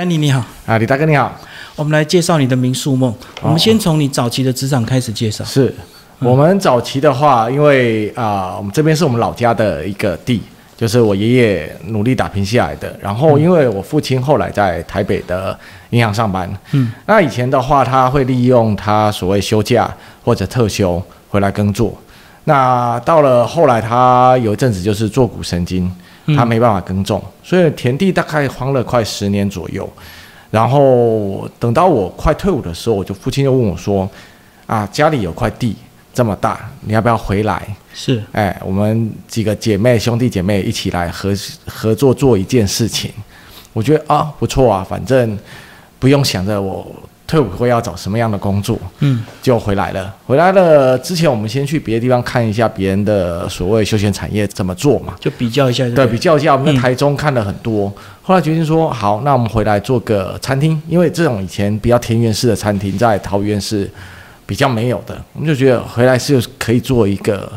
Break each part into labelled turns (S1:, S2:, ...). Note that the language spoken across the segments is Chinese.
S1: 丹尼你好，
S2: 啊，李大哥你好，
S1: 我们来介绍你的民宿梦。我们先从你早期的职场开始介绍。
S2: 是。我们早期的话，因为啊、我们这边是我们老家的一个地，就是我爷爷努力打拼下来的。然后，因为我父亲后来在台北的银行上班，
S1: 嗯，
S2: 那以前的话，他会利用他所谓休假或者特休回来耕作。那到了后来，他有一阵子就是坐骨神经，他没办法耕种，所以田地大概荒了快十年左右。然后等到我快退伍的时候，我就父亲就问我说：“啊，家里有块地这么大，你要不要回来？
S1: 是，
S2: 哎，我们几个姐妹兄弟姐妹一起来合合作做一件事情。”我觉得啊不错啊，反正不用想着我退伍会要找什么样的工作，
S1: 嗯，
S2: 就回来了。回来了之前，我们先去别的地方看一下别人的所谓休闲产业怎么做嘛。
S1: 就比较一下，
S2: 对，比较一下，我们
S1: 嗯。
S2: 在台中看了很多，后来决定说，好，那我们回来做个餐厅，因为这种以前比较田园式的餐厅在桃园是比较没有的，我们就觉得回来是可以做一个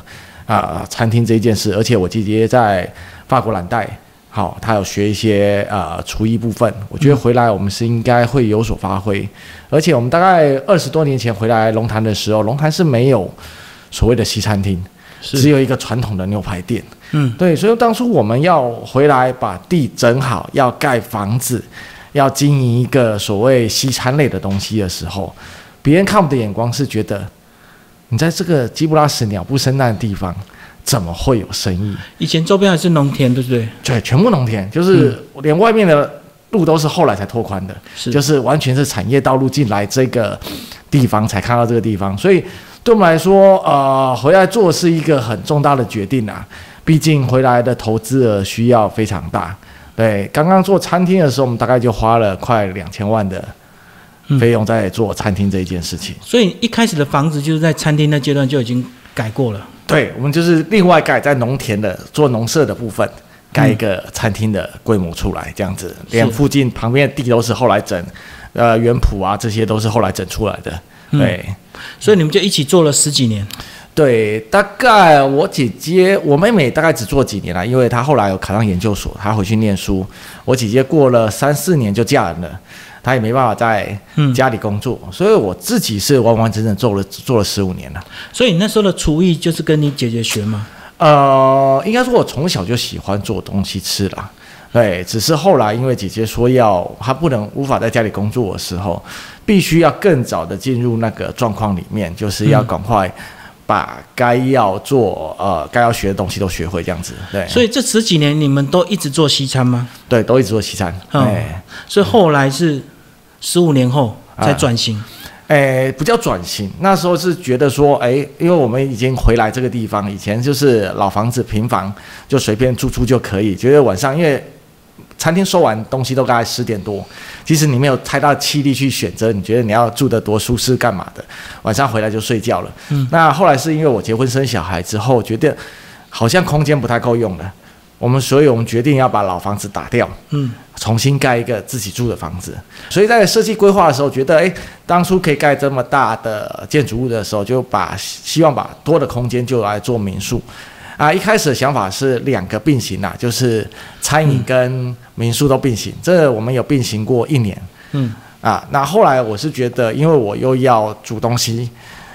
S2: 啊、餐厅这一件事，而且我姐姐在法国蓝带。好，她有学一些呃厨艺部分，我觉得回来我们是应该会有所发挥，而且我们大概二十多年前回来龙潭的时候，龙潭是没有所谓的西餐厅，只，有一个传统的牛排店。
S1: 嗯，
S2: 对，所以当初我们要回来把地整好，要盖房子，要经营一个所谓西餐类的东西的时候，别人看我们的眼光是觉得，你在这个基布拉斯鸟不生蛋的地方，怎么会有生意？
S1: 以前周边还是农田，对不对？
S2: 对，全部农田，就是连外面的路都是后来才拓宽的，
S1: 是，
S2: 就是完全是产业道路进来这个地方才看到这个地方，所以对我们来说，呃，回来做是一个很重大的决定啊。毕竟回来的投资额需要非常大。对，刚刚做餐厅的时候，我们大概就花了快两千万的
S1: 嗯
S2: 费用在做餐厅这一件事情。
S1: 所以一开始的房子就是在餐厅那阶段就已经改过了。
S2: 对，我们就是另外改在农田的做农舍的部分，盖一个餐厅的规模出来，这样子，连附近旁边的地都是后来整，呃，园圃啊这些都是后来整出来的。
S1: 嗯
S2: 对。
S1: 所以你们就一起做了十几年。
S2: 对，大概我姐姐、我妹妹大概只做几年了，因为她后来有考上研究所，她回去念书。我姐姐过了三四年就嫁人了，她也没办法在
S1: 嗯，
S2: 家里工作，所以我自己是完完整整做了做了十五年了。
S1: 所以你那时候的厨艺就是跟你姐姐学嘛。
S2: 呃，应该说我从小就喜欢做东西吃啦。对，只是后来因为姐姐说要她不能无法在家里工作的时候，必须要更早的进入那个状况里面，就是要赶快把该要做呃该要学的东西都学会，这样子。对，
S1: 所以这十几年你们都一直做西餐吗？
S2: 对都一直做西餐。
S1: 嗯
S2: 哎、
S1: 所以后来是十五年后才转型。
S2: 哎，不叫转型，那时候是觉得说，哎，因为我们已经回来这个地方，以前就是老房子平房，就随便住住就可以。觉得晚上因为餐厅收完东西都大概十点多，其实你没有太大气力去选择，你觉得你要住得多舒适干嘛的，晚上回来就睡觉了。
S1: 嗯
S2: 那后来是因为我结婚生小孩之后，觉得好像空间不太够用了，我们所以我们决定要把老房子打掉。
S1: 嗯，
S2: 重新盖一个自己住的房子。所以在设计规划的时候，觉得诶，当初可以盖这么大的建筑物的时候，就把希望把多的空间就来做民宿。啊，一开始的想法是两个并行啦，就是餐饮跟民宿都并行。这我们有并行过一年
S1: 嗯，
S2: 啊。那后来我是觉得，因为我又要煮东西，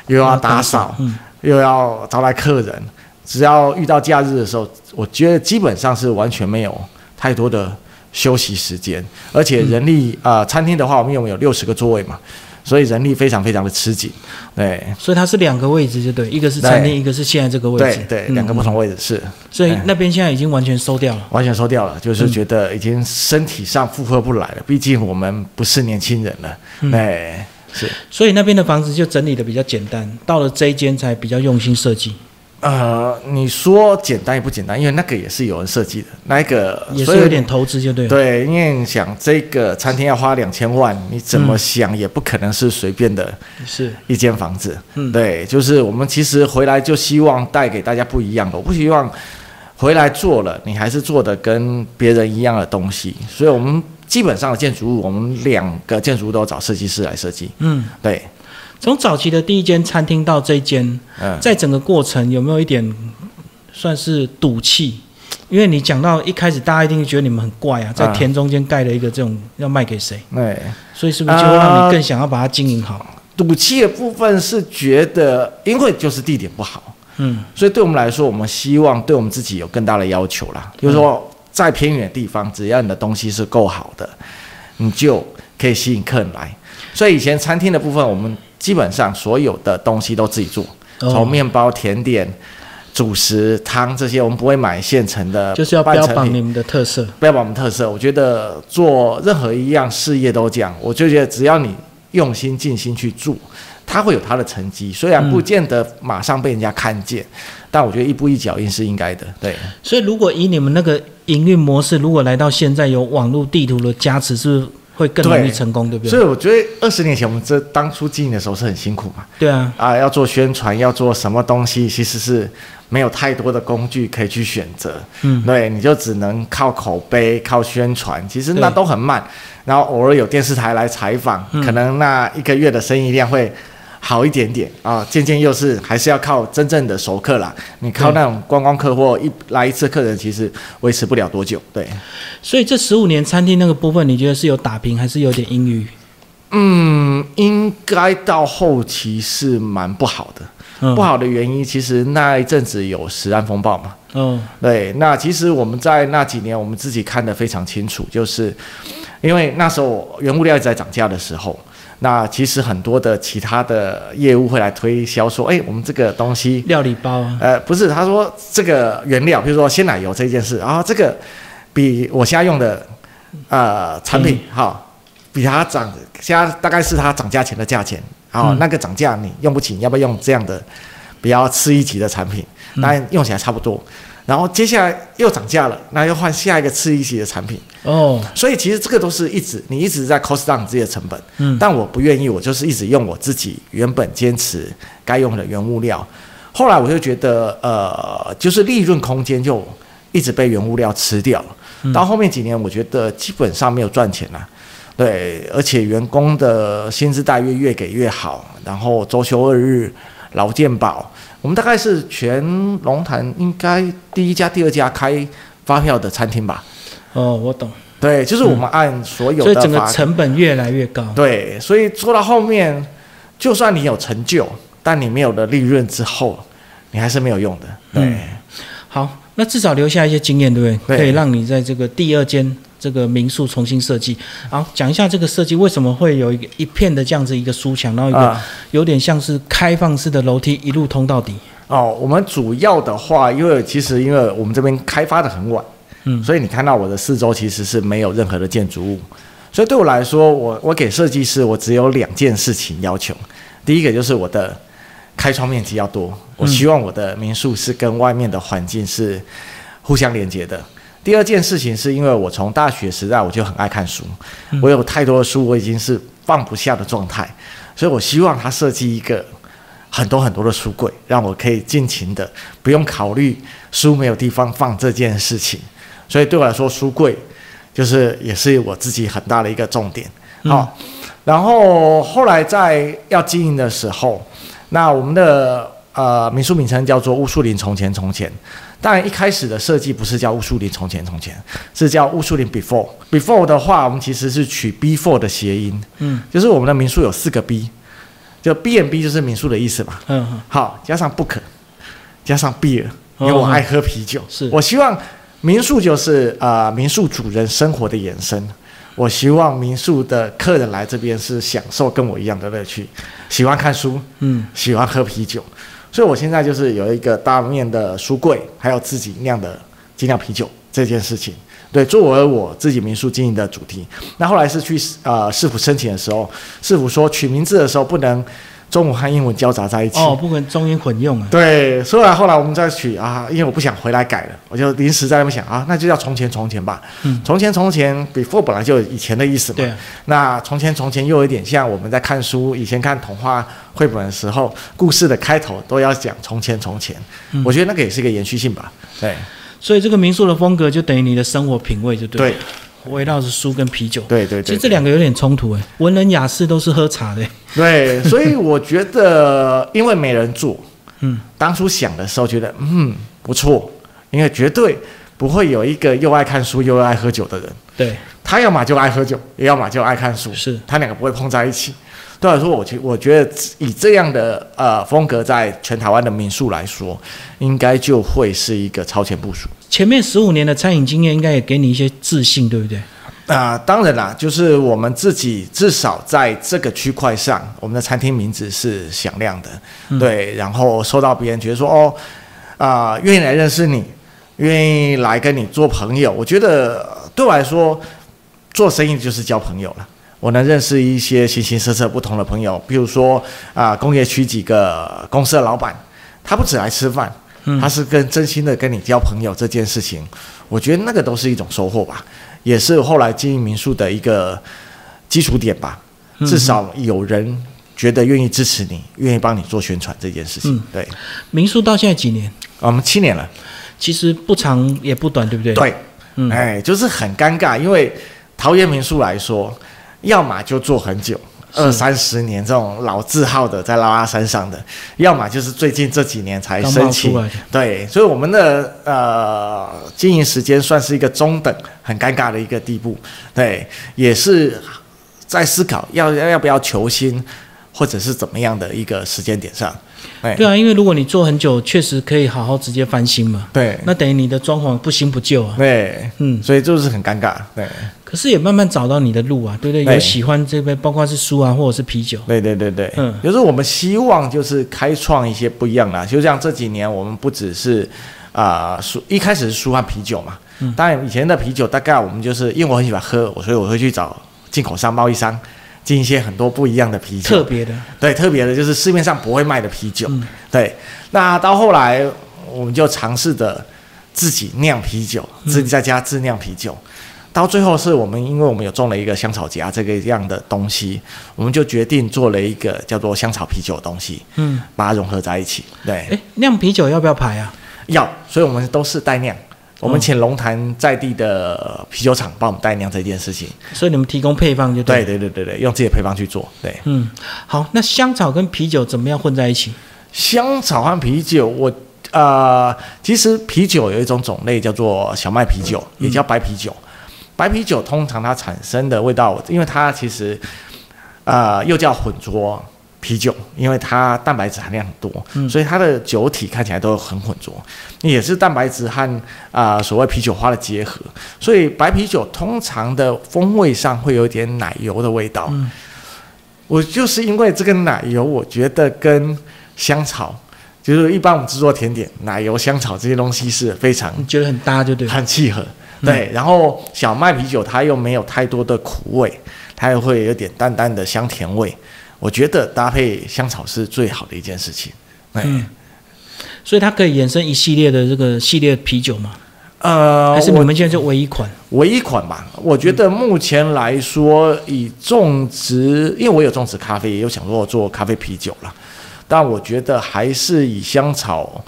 S2: 又要打扫，
S1: 嗯，
S2: 又要招来客人，只要遇到假日的时候，我觉得基本上是完全没有太多的休息时间，而且人力啊、呃餐厅的话，我们有有六十个座位嘛，所以人力非常非常的吃紧，对。
S1: 所以它是两个位置，就对，一个是餐厅，一个是现在这个位置。
S2: 对对，
S1: 嗯。
S2: 两个不同位置是。
S1: 所以那边现在已经完全收掉了。
S2: 完全收掉了，就是觉得已经身体上负荷不来了，毕竟我们不是年轻人了，
S1: 嗯。
S2: 对，是。
S1: 所以那边的房子就整理的比较简单，到了这一间才比较用心设计，
S2: 呃，你说简单也不简单，因为那个也是有人设计的，那一个
S1: 也是有点投资，就对了。
S2: 对，因为你想这个餐厅要花两千万，你怎么想也不可能是随便的
S1: 是，
S2: 一间房子。
S1: 嗯
S2: 对，就是我们其实回来就希望带给大家不一样的，我不希望回来做了你还是做的跟别人一样的东西，所以我们基本上的建筑物，我们两个建筑物都找设计师来设计。
S1: 嗯，
S2: 对，
S1: 从早期的第一间餐厅到这间，
S2: 嗯，
S1: 在整个过程有没有一点算是赌气？因为你讲到一开始，大家一定觉得你们很怪啊，在
S2: 啊
S1: 田中间盖了一个这种要卖给谁，
S2: 对。
S1: 所以是不是就会让你更想要把它经营好？
S2: 赌气的部分是觉得，因为就是地点不好，
S1: 嗯
S2: 所以对我们来说，我们希望对我们自己有更大的要求啦。就是说，在偏远的地方，只要你的东西是够好的，你就可以吸引客人来。所以以前餐厅的部分，我们基本上所有的东西都自己做，
S1: 哦
S2: 从面包、甜点、主食、汤这些，我们不会买现成的，
S1: 就是要标榜你们的特色。
S2: 标榜我们特色。我觉得做任何一样事业都这样，我就觉得只要你用心尽心去做，它会有它的成绩。虽然不见得马上被人家看见，但我觉得一步一脚印是应该的。对，
S1: 所以如果以你们那个营运模式，如果来到现在有网络地图的加持，是不是会更容易成功？对不对所？
S2: 以我觉得二十年前我们这当初经营的时候是很辛苦嘛，
S1: 对啊，
S2: 啊，要做宣传，要做什么东西，其实是没有太多的工具可以去选择。
S1: 嗯，
S2: 对，你就只能靠口碑、靠宣传，其实那都很慢。然后偶尔有电视台来采访，
S1: 嗯
S2: 可能那一个月的生意量会好一点点啊。渐渐又是还是要靠真正的熟客啦。你靠那种观光客或一来一次客人，其实维持不了多久。对，
S1: 所以这十五年餐厅那个部分，你觉得是有打平，还是有点阴郁？
S2: 嗯，应该到后期是蛮不好的。
S1: 嗯，
S2: 不好的原因，其实那一阵子有食安风暴嘛。
S1: 嗯，
S2: 对，那其实我们在那几年，我们自己看得非常清楚，就是因为那时候原物料一直在涨价的时候，那其实很多的其他的业务会来推销说，哎，我们这个东西，
S1: 料理包啊，
S2: 呃，不是，他说这个原料，比如说鲜奶油这件事，啊，这个比我现在用的呃产品哈、比它涨，现在大概是它涨价前的价钱，啊、
S1: 嗯
S2: 那个涨价你用不起，你要不要用这样的比较次一级的产品？当然用起来差不多。然后接下来又涨价了，那又换下一个次一级的产品，
S1: 哦，
S2: 所以其实这个都是一直你一直在 cost down 你自己的成本，
S1: 嗯，
S2: 但我不愿意，我就是一直用我自己原本坚持该用的原物料。后来我就觉得，呃，就是利润空间就一直被原物料吃掉了。
S1: 嗯
S2: 到后面几年，我觉得基本上没有赚钱了。对，而且员工的薪资待遇越给越好，然后周休二日、劳健保，我们大概是全龙潭应该第一家、第二家开发票的餐厅吧。
S1: 哦，我懂。
S2: 对，就是我们按所有
S1: 所以整个成本越来越高。
S2: 对，所以做到后面，就算你有成就，但你没有了利润之后，你还是没有用的。对，
S1: 嗯好，那至少留下一些经验，对不对？
S2: 对
S1: 可以让你在这个第二间这个民宿重新设计。好，讲一下这个设计为什么会有一个一片的这样子一个书墙，然后一个
S2: 啊、
S1: 有点像是开放式的楼梯一路通到底。
S2: 哦，我们主要的话，因为其实因为我们这边开发的很晚，
S1: 嗯
S2: 所以你看到我的四周其实是没有任何的建筑物，所以对我来说，我我给设计师我只有两件事情要求，第一个就是我的开窗面积要多，我希望我的民宿是跟外面的环境是互相连接的。第二件事情是因为我从大学时代我就很爱看书，我有太多的书我已经是放不下的状态，所以我希望他设计一个很多很多的书柜，让我可以尽情的不用考虑书没有地方放这件事情。所以对我来说，书柜就是也是我自己很大的一个重点。好、然后后来在要经营的时候，那我们的呃民宿名称叫做乌树林从前从前。当然一开始的设计不是叫乌树林从前从前，是叫乌树林 before。before 的话，我们其实是取 before 的谐音，
S1: 嗯。
S2: 就是我们的民宿有四个 B，就 B and B 就是民宿的意思嘛。
S1: 嗯嗯。
S2: 好，加上 book，加上 beer，因
S1: 哦
S2: 为我爱喝啤酒。
S1: 是。
S2: 我希望民宿就是呃民宿主人生活的延伸。我希望民宿的客人来这边是享受跟我一样的乐趣，喜欢看书，
S1: 嗯，
S2: 喜欢喝啤酒，所以我现在就是有一个大面的书柜，还有自己酿的精酿啤酒这件事情。对，作为我自己民宿经营的主题。那后来是去呃市府申请的时候，市府说取名字的时候不能中文和英文交杂在一起。
S1: 哦，不可能中英混用啊。
S2: 对，所以后来我们再取啊，因为我不想回来改了，我就临时在那边想啊，那就叫从前从前吧。
S1: 嗯
S2: 从前从前，before 本来就有以前的意思嘛。
S1: 对啊，
S2: 那从前从前又有一点像我们在看书，以前看童话绘本的时候，故事的开头都要讲从前从前。
S1: 嗯
S2: 我觉得那个也是一个延续性吧。对
S1: 所以这个民宿的风格就等于你的生活品味，就对了。
S2: 对
S1: 围绕着书跟啤酒。
S2: 对对对，
S1: 其实这两个有点冲突诶，文人雅士都是喝茶的。
S2: 对，所以我觉得，因为没人做，
S1: 嗯，
S2: 当初想的时候觉得，嗯，不错，因为绝对不会有一个又爱看书又爱喝酒的人。
S1: 对，
S2: 他要么就爱喝酒，也要么就爱看书，
S1: 是
S2: 他两个不会碰在一起。对我来说，我觉我觉得以这样的呃风格，在全台湾的民宿来说，应该就会是一个超前部署。
S1: 前面十五年的餐饮经验，应该也给你一些自信，对不对？
S2: 啊、当然啦，就是我们自己至少在这个区块上，我们的餐厅名字是响亮的，对，然后受到别人觉得说哦，啊、愿意来认识你，愿意来跟你做朋友，我觉得呃对我来说，做生意就是交朋友了。我能认识一些形形色色不同的朋友，比如说啊、工业区几个公司的老板，他不只来吃饭，他是跟真心的跟你交朋友这件事情，我觉得那个都是一种收获吧，也是后来经营民宿的一个基础点吧。至少有人觉得愿意支持你，愿意帮你做宣传这件事情。
S1: 嗯
S2: 对，
S1: 民宿到现在几年？
S2: 我们七年了。
S1: 其实不长也不短，对不对？，
S2: 对，
S1: 嗯
S2: 哎，就是很尴尬，因为桃园民宿来说，要么就做很久。
S1: 是
S2: 二三十年这种老字号的在拉拉山上的，要么就是最近这几年才
S1: 刚
S2: 申请。对，所以我们的呃经营时间算是一个中等，很尴尬的一个地步。对，也是在思考要要要不要求新，或者是怎么样的一个时间点上。哎，
S1: 对啊，因为如果你做很久，确实可以好好直接翻新嘛。
S2: 对
S1: 那等于你的装潢不新不旧啊。
S2: 对，
S1: 嗯，
S2: 所以就是很尴尬。对。
S1: 可是也慢慢找到你的路啊，对不对？
S2: 对
S1: 有喜欢这边，包括是书啊，或者是啤酒。
S2: 对对对对，
S1: 嗯
S2: 就是我们希望就是开创一些不一样的啊，就像这几年我们不只是啊书、一开始是书和啤酒嘛，
S1: 嗯
S2: 当然以前的啤酒大概我们就是因为我很喜欢喝，我所以我会去找进口商、贸易商进一些很多不一样的啤酒，
S1: 特别的，
S2: 对特别的就是市面上不会卖的啤酒，
S1: 嗯。
S2: 对，那到后来我们就尝试着自己酿啤酒，
S1: 嗯。
S2: 自己在家自酿啤酒。到最后是我们，因为我们有种了一个香草荚这个样的东西，我们就决定做了一个叫做香草啤酒的东西，
S1: 嗯，
S2: 把它融合在一起。对，
S1: 哎，酿啤酒要不要排啊？
S2: 要，所以我们都是代酿，我们请龙潭在地的啤酒厂帮我们代酿这件事情。
S1: 所以你们提供配方就
S2: 对
S1: 对。
S2: 对对对对，用自己的配方去做。对，
S1: 嗯，好，那香草跟啤酒怎么样混在一起？
S2: 香草和啤酒，我呃，其实啤酒有一种种类叫做小麦啤酒，也叫白啤酒。白啤酒通常它产生的味道，因为它其实呃又叫混浊啤酒，因为它蛋白质含量很多，所以它的酒体看起来都很浑浊，也是蛋白质和啊、呃所谓啤酒花的结合，所以白啤酒通常的风味上会有一点奶油的味道。我就是因为这个奶油，我觉得跟香草，就是一般我们制作甜点，奶油、香草这些东西是非常
S1: 你觉得很搭就对了。
S2: 很契合。对，然后小麦啤酒它又没有太多的苦味，它又会有点淡淡的香甜味。我觉得搭配香草是最好的一件事情。哎，
S1: 嗯所以它可以衍生一系列的这个系列啤酒吗？
S2: 呃，
S1: 还是你
S2: 我
S1: 们现在就唯一款？
S2: 唯一款吧，我觉得目前来说，以种植，因为我有种植咖啡，也有想过做咖啡啤酒了，但我觉得还是以香草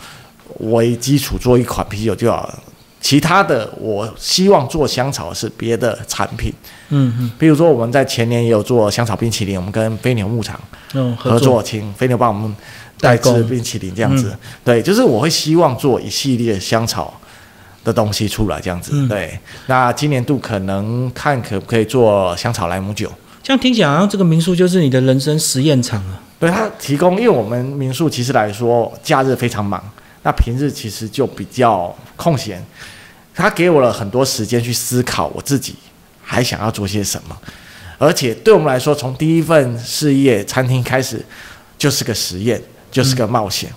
S2: 为基础做一款啤酒就好了。其他的，我希望做香草是别的产品，
S1: 嗯嗯
S2: 比如说我们在前年也有做香草冰淇淋，我们跟飞牛牧场
S1: 嗯，
S2: 合作，请飞牛帮我们代制冰淇淋这样子。对，就是我会希望做一系列香草的东西出来这样子。
S1: 嗯
S2: 对，那今年度可能看可不可以做香草莱姆酒。
S1: 这样听起来好像这个民宿就是你的人生实验场啊。
S2: 对它提供，因为我们民宿其实来说，假日非常忙，那平日其实就比较空闲。他给我了很多时间去思考我自己还想要做些什么，而且对我们来说，从第一份事业餐厅开始就是个实验，就是个冒险。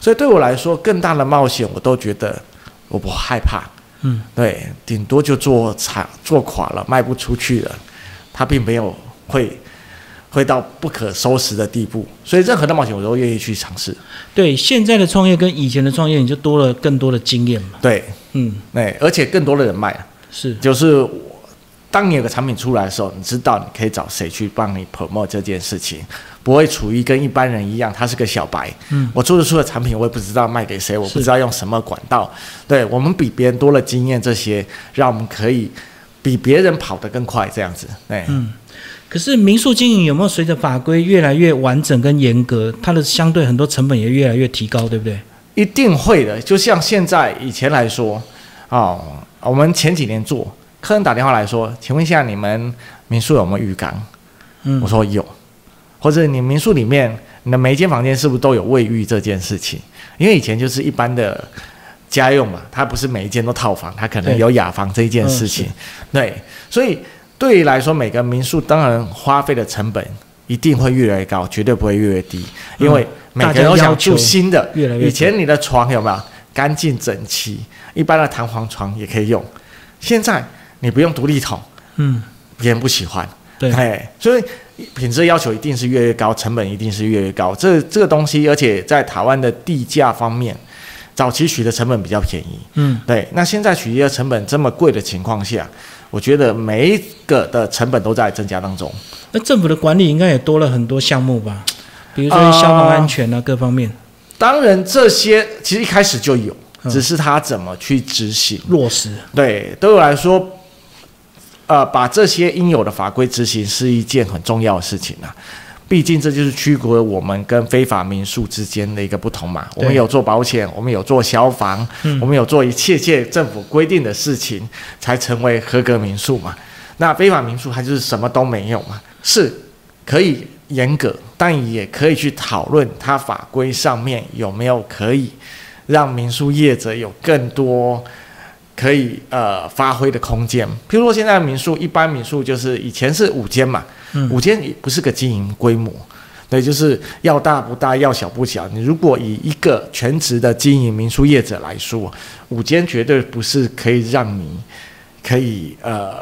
S2: 所以对我来说，更大的冒险我都觉得我不害怕。
S1: 嗯，
S2: 对，顶多就做惨做垮了，卖不出去了，他并没有会会到不可收拾的地步。所以任何的冒险我都愿意去尝试。
S1: 对，现在的创业跟以前的创业，你就多了更多的经验嘛。
S2: 对，
S1: 嗯，
S2: 对，而且更多的人脉啊。
S1: 是，
S2: 就是我当你有个产品出来的时候，你知道你可以找谁去帮你 promote 这件事情，不会处于跟一般人一样，他是个小白。
S1: 嗯，
S2: 我做得出的产品，我也不知道卖给谁，我不知道用什么管道。对我们比别人多了经验，这些让我们可以比别人跑得更快，这样子。对，
S1: 嗯。可是民宿经营有没有随着法规越来越完整跟严格，它的相对很多成本也越来越提高，对不对？
S2: 一定会的。就像现在以前来说，哦，我们前几年做，客人打电话来说，请问一下你们民宿有没有浴缸？
S1: 嗯
S2: 我说有，或者你民宿里面你的每一间房间是不是都有卫浴这件事情？因为以前就是一般的家用嘛，它不是每一间都套房，它可能有雅房这一件事情。对，所以对于来说，每个民宿当然花费的成本一定会越来越高，绝对不会越来越低，因为每个人都想住新的。
S1: 越来越
S2: 以前你的床有没有干净整齐？一般的弹簧床也可以用，现在你不用独立桶，
S1: 嗯，
S2: 别人不喜欢。
S1: 对，
S2: 哎，所以品质要求一定是越来越高，成本一定是越来越高。这这个东西，而且在台湾的地价方面，早期取的成本比较便宜，
S1: 嗯，
S2: 对。那现在取的成本这么贵的情况下，我觉得每一个的成本都在增加当中。
S1: 那政府的管理应该也多了很多项目吧？比如说
S2: 呃
S1: 消防安全啊，各方面
S2: 当然，这些其实一开始就有，
S1: 嗯
S2: 只是他怎么去执行。
S1: 落实。
S2: 对，对我来说，呃，把这些应有的法规执行是一件很重要的事情啊。毕竟这就是区隔我们跟非法民宿之间的一个不同嘛。我们有做保险，我们有做消防，
S1: 嗯
S2: 我们有做一切切政府规定的事情，才成为合格民宿嘛。那非法民宿它就是什么都没有嘛，是可以严格，但也可以去讨论它法规上面有没有可以让民宿业者有更多可以呃发挥的空间。譬如说现在民宿，一般民宿就是以前是五间嘛，
S1: 嗯
S2: 五间也不是个经营规模。对，就是要大不大，要小不小。你如果以一个全职的经营民宿业者来说，五间绝对不是可以让你可以呃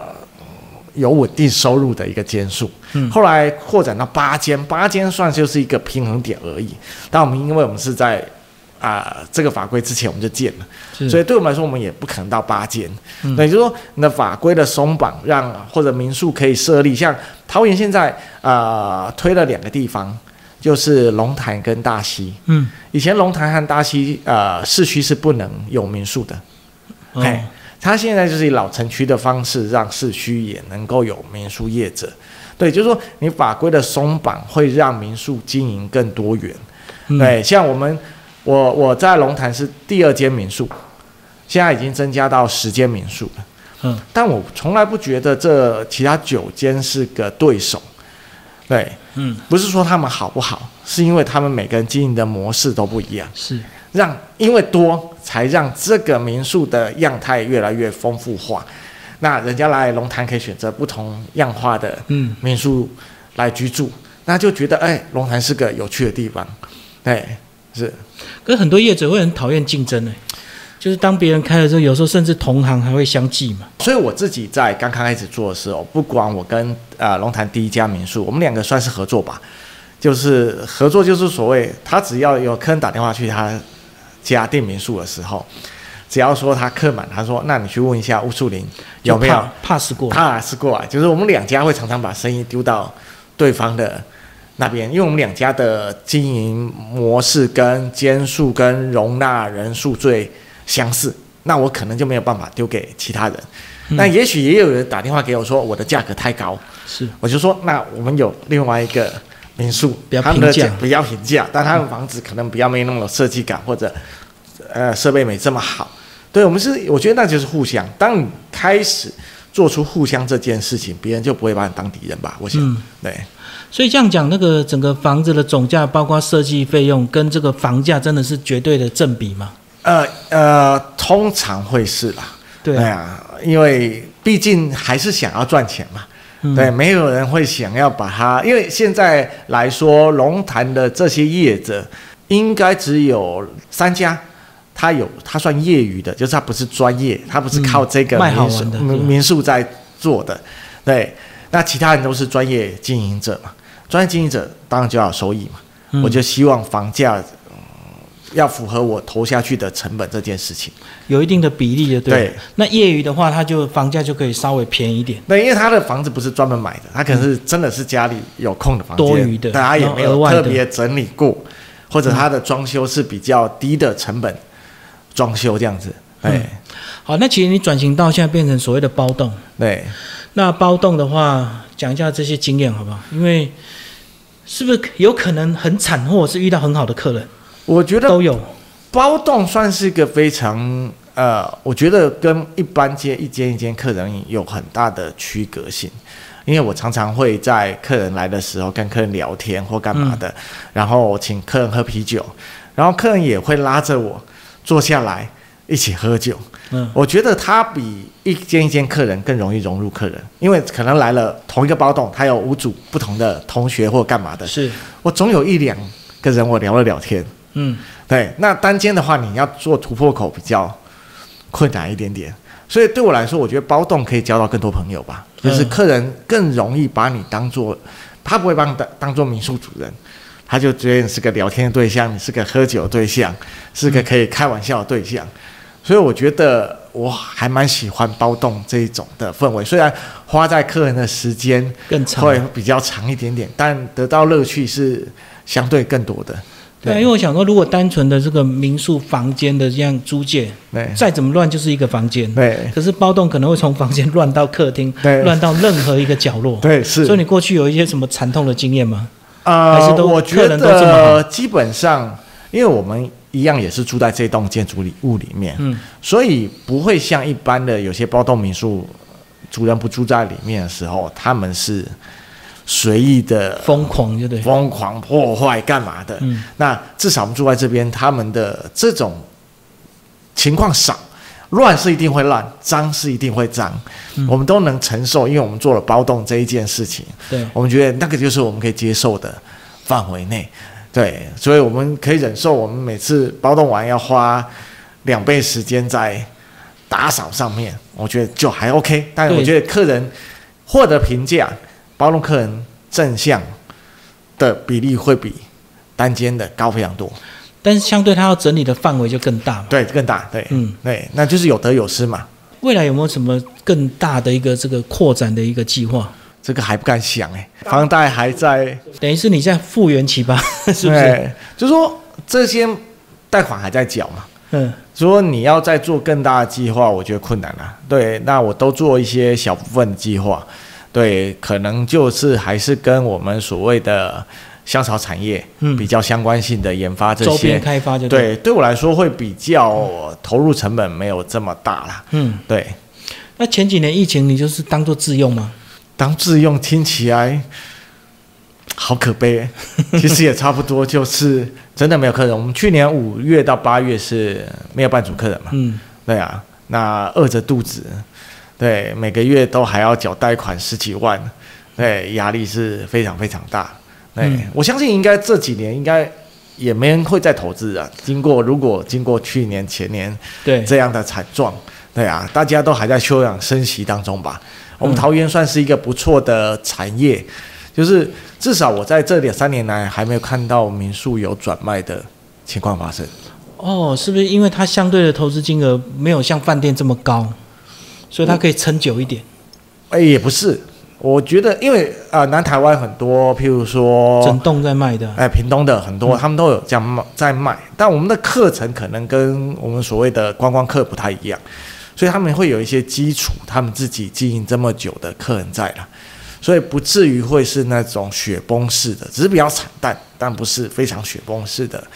S2: 有稳定收入的一个间数。
S1: 嗯
S2: 后来扩展到八间，八间算就是一个平衡点而已。但我们因为我们是在啊、这个法规之前我们就建了，所以对我们来说，我们也不可能到八间。
S1: 嗯
S2: 那也就是说，你的法规的松绑，让或者民宿可以设立，像桃园现在呃推了两个地方，就是龙潭跟大溪。
S1: 嗯，
S2: 以前龙潭和大溪呃市区是不能有民宿的，
S1: 哦
S2: 哎，它现在就是以老城区的方式，让市区也能够有民宿业者。对，就是说你法规的松绑会让民宿经营更多元。
S1: 嗯
S2: 对，像我们我我在龙潭是第二间民宿，现在已经增加到十间民宿了。
S1: 嗯，
S2: 但我从来不觉得这其他九间是个对手。对，
S1: 嗯
S2: 不是说他们好不好，是因为他们每个人经营的模式都不一样。
S1: 是
S2: 让因为多才让这个民宿的样态越来越丰富化。那人家来龙潭可以选择不同样化的
S1: 嗯
S2: 民宿来居住，那就觉得哎，龙潭是个有趣的地方。对，是
S1: 可是很多业者会很讨厌竞争呢，就是当别人开了之后，有时候甚至同行还会相继嘛。
S2: 所以我自己在刚刚开始做的时候，不管我跟呃龙潭第一家民宿，我们两个算是合作吧，就是合作就是所谓他只要有客人打电话去他家订民宿的时候，只要说他客满，他说那你去问一下乌树林有没有
S1: 就 pass 过
S2: ？？pass 过啊，就是我们两家会常常把生意丢到对方的那边，因为我们两家的经营模式跟间数跟容纳人数最相似，那我可能就没有办法丢给其他人。
S1: 嗯
S2: 那也许也有人打电话给我说我的价格太高，
S1: 是
S2: 我就说那我们有另外一个民宿，
S1: 比较平价
S2: 比较平价，但他们房子可能比较没那么有设计感，或者呃设备没这么好。对我们是，我觉得那就是互相。当你开始做出互相这件事情，别人就不会把你当敌人吧？我想，
S1: 嗯
S2: 对，
S1: 所以这样讲，那个整个房子的总价，包括设计费用跟这个房价，真的是绝对的正比吗？
S2: 呃呃，通常会是啦，
S1: 对啊，
S2: 啊，因为毕竟还是想要赚钱嘛。
S1: 嗯。
S2: 对，没有人会想要把它，因为现在来说，龙潭的这些业者应该只有三家，他有他算业余的，就是他不是专业，他不是靠这个民宿、民宿在做的，对，那其他人都是专业经营者嘛，专业经营者当然就要有收益嘛，
S1: 嗯
S2: 我就希望房价。嗯要符合我投下去的成本这件事情，
S1: 有一定的比例的，对。
S2: 对
S1: 那业余的话，它就房价就可以稍微便宜一点。
S2: 那，因为他的房子不是专门买的，他可能是真的是家里有空的房间，
S1: 多余的
S2: 大家也没有特别整理过，或者他的装修是比较低的成本装修这样子。对、
S1: 嗯好，那其实你转型到现在变成所谓的包栋，
S2: 对，
S1: 那包栋的话，讲一下这些经验好不好？因为是不是有可能很惨，或者是遇到很好的客人？
S2: 我觉得
S1: 都有？
S2: 包栋算是一个非常呃，我觉得跟一般接一间一间客人有很大的区隔性，因为我常常会在客人来的时候跟客人聊天或干嘛的，然后请客人喝啤酒，然后客人也会拉着我坐下来一起喝酒。
S1: 嗯，
S2: 我觉得他比一间一间客人更容易融入客人，因为可能来了同一个包栋，他有五组不同的同学或干嘛的，
S1: 是，
S2: 我总有一两个人我聊了聊天。
S1: 嗯，
S2: 对，那单间的话，你要做突破口比较困难一点点，所以对我来说，我觉得包栋可以交到更多朋友吧，就是
S1: 嗯
S2: 客人更容易把你当做，他不会把你当当做民宿主人，他就觉得你是个聊天的对象，你是个喝酒的对象，是个可以开玩笑的对象，所以我觉得我还蛮喜欢包栋这一种的氛围，虽然花在客人的时间
S1: 更长。
S2: 会比较长一点点，但得到乐趣是相对更多的。
S1: 对啊，因为我想说，如果单纯的这个民宿房间的这样租借，
S2: 对
S1: 再怎么乱就是一个房间。
S2: 对
S1: 可是包栋可能会从房间乱到客厅，
S2: 对
S1: 乱到任何一个角落。
S2: 对是，
S1: 所以你过去有一些什么惨痛的经验吗？
S2: 呃，
S1: 还是都
S2: 我觉得基本上，因为我们一样也是住在这栋建筑里物里面，
S1: 嗯，
S2: 所以不会像一般的有些包栋民宿主人不住在里面的时候，他们是随意的
S1: 疯狂，对不对？
S2: 疯狂破坏干嘛的。
S1: 嗯。
S2: 那至少我们住在这边，他们的这种情况少，乱是一定会乱，脏是一定会脏，
S1: 嗯。
S2: 我们都能承受，因为我们做了包栋这一件事情，
S1: 对，
S2: 我们觉得那个就是我们可以接受的范围内。对，所以我们可以忍受，我们每次包栋完要花两倍时间在打扫上面，我觉得就还 OK。但是我觉得客人获得评价，包栋客人正向的比例会比单间的高非常多，
S1: 但是相对它要整理的范围就更大嘛。
S2: 对，更大，对，
S1: 嗯，
S2: 对，那就是有得有失嘛。
S1: 未来有没有什么更大的一个这个扩展的一个计划？
S2: 这个还不敢想哎、房贷还在，
S1: 等于是你在复原期吧，是不是？
S2: 对？就说这些贷款还在缴嘛。
S1: 嗯，
S2: 说你要再做更大的计划，我觉得困难了、对，那我都做一些小部分计划，对，可能就是还是跟我们所谓的香草产业
S1: 嗯
S2: 比较相关性的研发这
S1: 周边
S2: 些。
S1: 开发就对。
S2: 对，对我来说会比较投入成本没有这么大啦。
S1: 嗯，
S2: 对，
S1: 那前几年疫情你就是当做自用吗？
S2: 当自用听起来好可悲欸，其实也差不多，就是真的没有客人。我们去年五月到八月是没有办主客人嘛？
S1: 嗯，
S2: 对啊，那饿着肚子，对，每个月都还要缴贷款十几万，对，压力是非常非常大。对，
S1: 嗯
S2: 我相信应该这几年应该也没人会再投资啊。经过如果经过去年前年
S1: 对，
S2: 这样的惨状，对啊，大家都还在休养生息当中吧。我们
S1: 嗯
S2: 桃园算是一个不错的产业，就是至少我在这两三年来还没有看到民宿有转卖的情况发生。
S1: 哦，是不是因为它相对的投资金额没有像饭店这么高，所以它可以撑久一点？
S2: 哎，也不是，我觉得因为啊、呃南台湾很多，譬如说
S1: 整栋在卖的，
S2: 哎，屏东的很多，
S1: 嗯
S2: 他们都有这样卖在卖，但我们的课程可能跟我们所谓的观光客不太一样，所以他们会有一些基础，他们自己经营这么久的客人在了，所以不至于会是那种雪崩式的，只是比较惨淡，但不是非常雪崩式的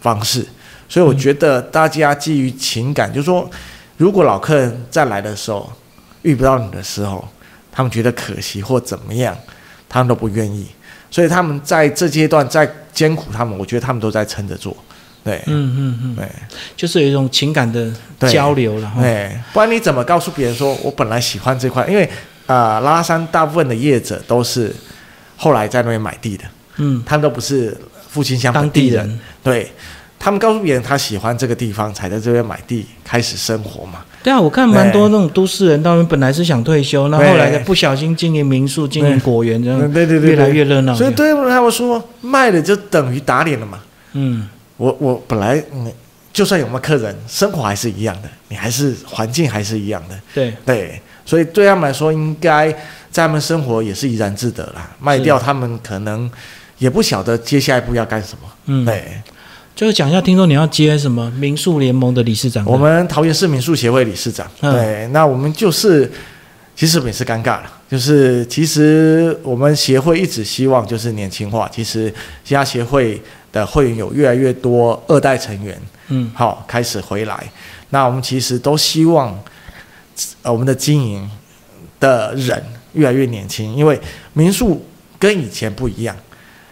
S2: 方式。所以我觉得大家基于情感，就是说，如果老客人再来的时候遇不到你的时候，他们觉得可惜或怎么样，他们都不愿意。所以他们在这阶段在艰苦，他们我觉得他们都在撑着做，对，
S1: 嗯嗯嗯，
S2: 对
S1: 就是有一种情感的交流了哈。
S2: 对，不然你怎么告诉别人说我本来喜欢这块？因为啊、呃拉山大部分的业者都是后来在那边买地的，
S1: 嗯，
S2: 他们都不是复兴乡
S1: 当
S2: 本地人，对。他们告诉别人他喜欢这个地方，才在这边买地开始生活嘛。
S1: 对啊，我看蛮多那种都市人，他们本来是想退休，那后来的不小心经营民宿、经营果园，这样
S2: 嗯，对对对，
S1: 越来越热闹。
S2: 所以对他们说，卖了就等于打脸了嘛。
S1: 嗯，
S2: 我我本来嗯，就算有没有客人，生活还是一样的，你还是环境还是一样的，
S1: 对，
S2: 对，所以对他们来说，应该在他们生活也是怡然自得啦。卖掉他们可能也不晓得接下一步要干什么。
S1: 嗯，
S2: 对，
S1: 就是讲一下，听说你要接什么民宿联盟的理事长？
S2: 我们桃园市民宿协会理事长，
S1: 嗯
S2: 对，那我们就是其实也是尴尬了，就是其实我们协会一直希望就是年轻化，其实其他协会的会员有越来越多二代成员，
S1: 嗯，
S2: 好开始回来，那我们其实都希望，呃，我们的经营的人越来越年轻，因为民宿跟以前不一样，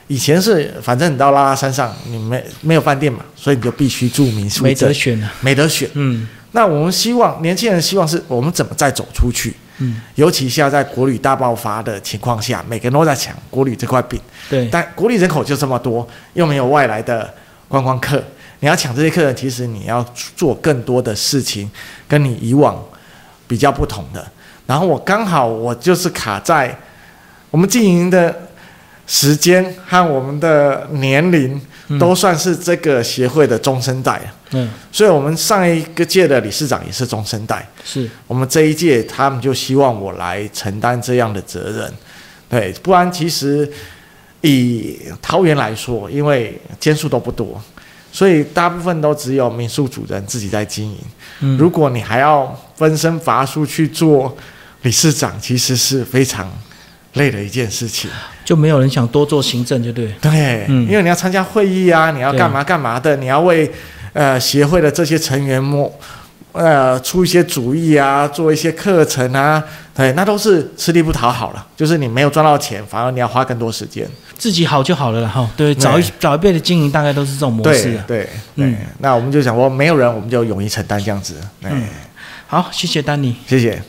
S2: 以前是反正你到拉拉山上，你没没有饭店嘛，所以你就必须住民宿，
S1: 没得选啊，
S2: 没得选。
S1: 嗯
S2: 那我们希望年轻人希望是我们怎么再走出去，
S1: 嗯，
S2: 尤其现在在国旅大爆发的情况下，每个人都在抢国旅这块饼，
S1: 对，
S2: 但国旅人口就这么多，又没有外来的观光客，你要抢这些客人，其实你要做更多的事情，跟你以往比较不同的。然后我刚好我就是卡在我们经营的时间和我们的年龄
S1: 嗯
S2: 都算是这个协会的中生代，
S1: 嗯。
S2: 所以我们上一个届的理事长也是中生代。
S1: 是，
S2: 我们这一届他们就希望我来承担这样的责任，对，不然其实以桃园来说，因为间数都不多，所以大部分都只有民宿主人自己在经营。
S1: 嗯，
S2: 如果你还要分身乏术去做理事长，其实是非常累的一件事情。
S1: 就没有人想多做行政，就对，
S2: 对，
S1: 嗯
S2: 因为你要参加会议啊，你要
S1: 对
S2: 干嘛干嘛的，你要为呃协会的这些成员摸呃出一些主意啊，做一些课程啊，对，那都是吃力不讨好了。就是你没有赚到钱，反而你要花更多时间。
S1: 自己好就好了啦，哈，对，早一早一辈的经营大概都是这种模式啊。
S2: 对对那我们就想说，没有人，我们就勇于承担这样子。嗯，
S1: 好，谢谢丹尼。
S2: 谢谢。